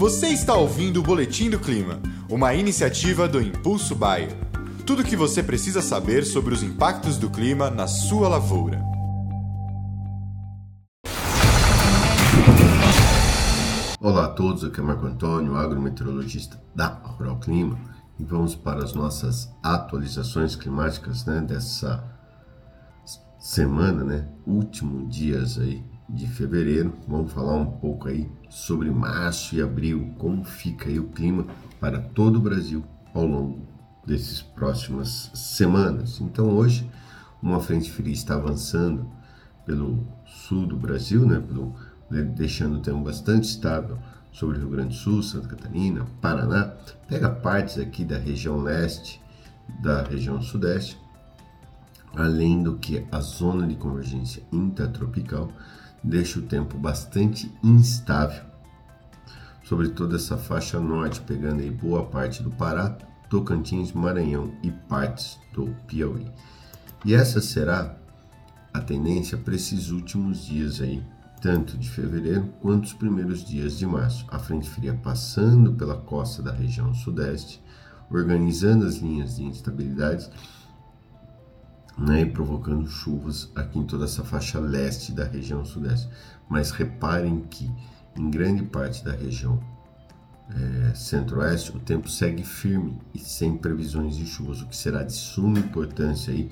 Você está ouvindo o Boletim do Clima, uma iniciativa do Impulso Bayer. Tudo o que você precisa saber sobre os impactos do clima na sua lavoura. Olá a todos, aqui é Marco Antônio, agrometeorologista da Rural Clima, e vamos para as nossas atualizações climáticas né, dessa semana, né, últimos dias aí de fevereiro. Vamos falar um pouco aí sobre março e abril, como fica aí o clima para todo o Brasil ao longo desses próximas semanas. Então hoje uma frente fria está avançando pelo sul do Brasil, né, pelo, deixando o tempo bastante estável sobre o Rio Grande do Sul, Santa Catarina, Paraná, pega partes aqui da região leste, da região sudeste, além do que a zona de convergência intertropical deixa o tempo bastante instável sobre toda essa faixa norte, pegando aí boa parte do Pará, Tocantins, Maranhão e partes do Piauí. E essa será a tendência para esses últimos dias aí, tanto de fevereiro quanto os primeiros dias de março. A frente fria passando pela costa da região sudeste, organizando as linhas de instabilidades né, e provocando chuvas aqui em toda essa faixa leste da região sudeste. Mas reparem que em grande parte da região é, centro-oeste o tempo segue firme e sem previsões de chuvas, o que será de suma importância aí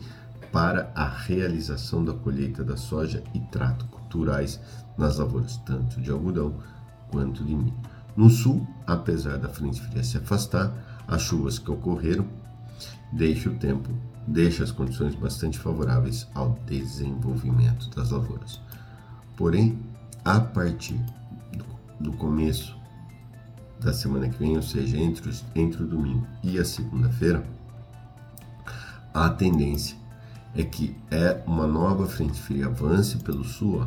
para a realização da colheita da soja e trato culturais nas lavouras, tanto de algodão quanto de milho. No sul, apesar da frente fria se afastar, as chuvas que ocorreram deixam o tempo deixa as condições bastante favoráveis ao desenvolvimento das lavouras. Porém, a partir do, do começo da semana que vem, ou seja, entre, os, entre o domingo e a segunda-feira, a tendência é que é uma nova frente fria. Avance pelo sul, ó,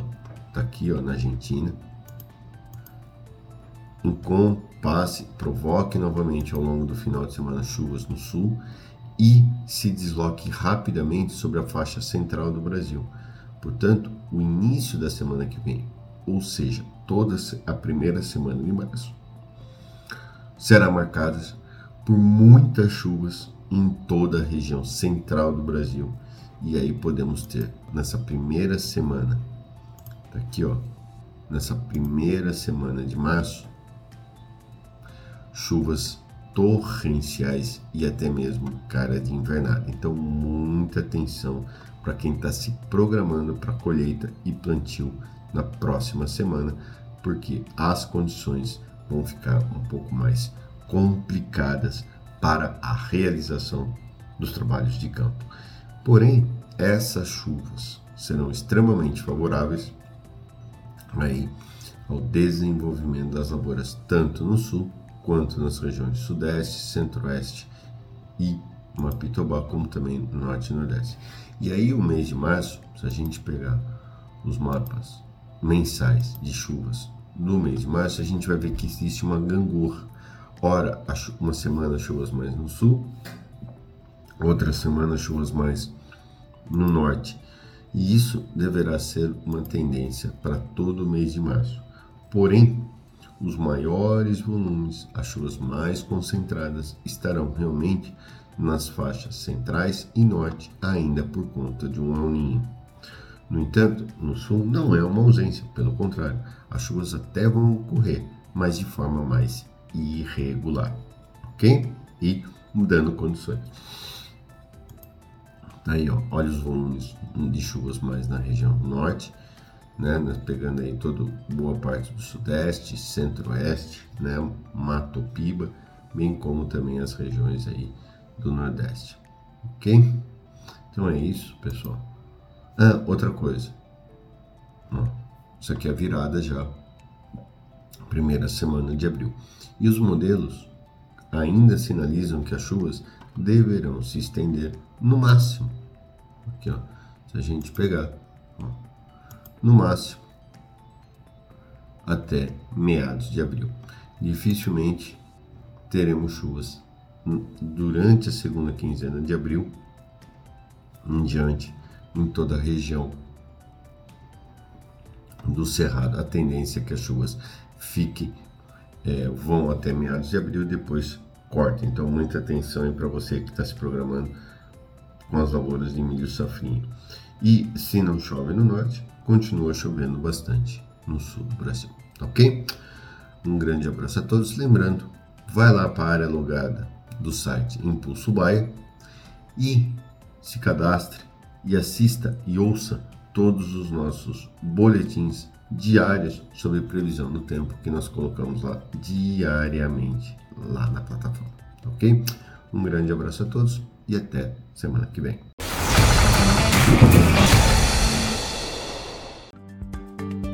tá aqui ó, na Argentina, com passe, provoque novamente ao longo do final de semana chuvas no sul e se desloque rapidamente sobre a faixa central do Brasil. Portanto, o início da semana que vem, ou seja, toda a primeira semana de março, será marcada por muitas chuvas em toda a região central do Brasil. E aí podemos ter nessa primeira semana, tá aqui ó, nessa primeira semana de março, chuvas torrenciais e até mesmo cara de invernada. Então, muita atenção para quem está se programando para colheita e plantio na próxima semana, porque as condições vão ficar um pouco mais complicadas para a realização dos trabalhos de campo. Porém, essas chuvas serão extremamente favoráveis aí ao desenvolvimento das lavouras tanto no sul quanto nas regiões Sudeste, Centro-Oeste e Mapitobá, como também Norte e Nordeste. E aí o mês de março, se a gente pegar os mapas mensais de chuvas do mês de março, a gente vai ver que existe uma gangorra. Ora, uma semana chuvas mais no sul, outra semana chuvas mais no norte. E isso deverá ser uma tendência para todo o mês de março. Porém, os maiores volumes, as chuvas mais concentradas estarão realmente nas faixas centrais e norte, ainda por conta de um El No entanto, no sul não é uma ausência, pelo contrário, as chuvas até vão ocorrer, mas de forma mais irregular, ok? E mudando condições. Aí, ó, olha os volumes de chuvas mais na região norte, né, pegando aí toda boa parte do sudeste, centro-oeste, né, Mato Piba, bem como também as regiões aí do nordeste, ok? Então é isso, pessoal. Ah, outra coisa, isso aqui é a virada já, primeira semana de abril, e os modelos ainda sinalizam que as chuvas deverão se estender no máximo, aqui ó, se a gente pegar, no máximo até meados de abril. Dificilmente teremos chuvas durante a segunda quinzena de abril em diante em toda a região do Cerrado. A tendência é que as chuvas fiquem é, vão até meados de abril e depois corta. Então, muita atenção aí para você que está se programando com as lavouras de milho safrinha. E se não chove no norte, continua chovendo bastante no sul do Brasil, ok? Um grande abraço a todos. Lembrando, vai lá para a área logada do site Impulso Baia e se cadastre e assista e ouça todos os nossos boletins diários sobre previsão do tempo que nós colocamos lá diariamente lá na plataforma, ok? Um grande abraço a todos e até semana que vem.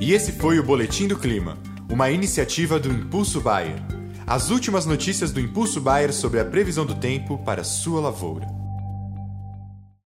E esse foi o Boletim do Clima, uma iniciativa do Impulso Bayer. As últimas notícias do Impulso Bayer sobre a previsão do tempo para sua lavoura.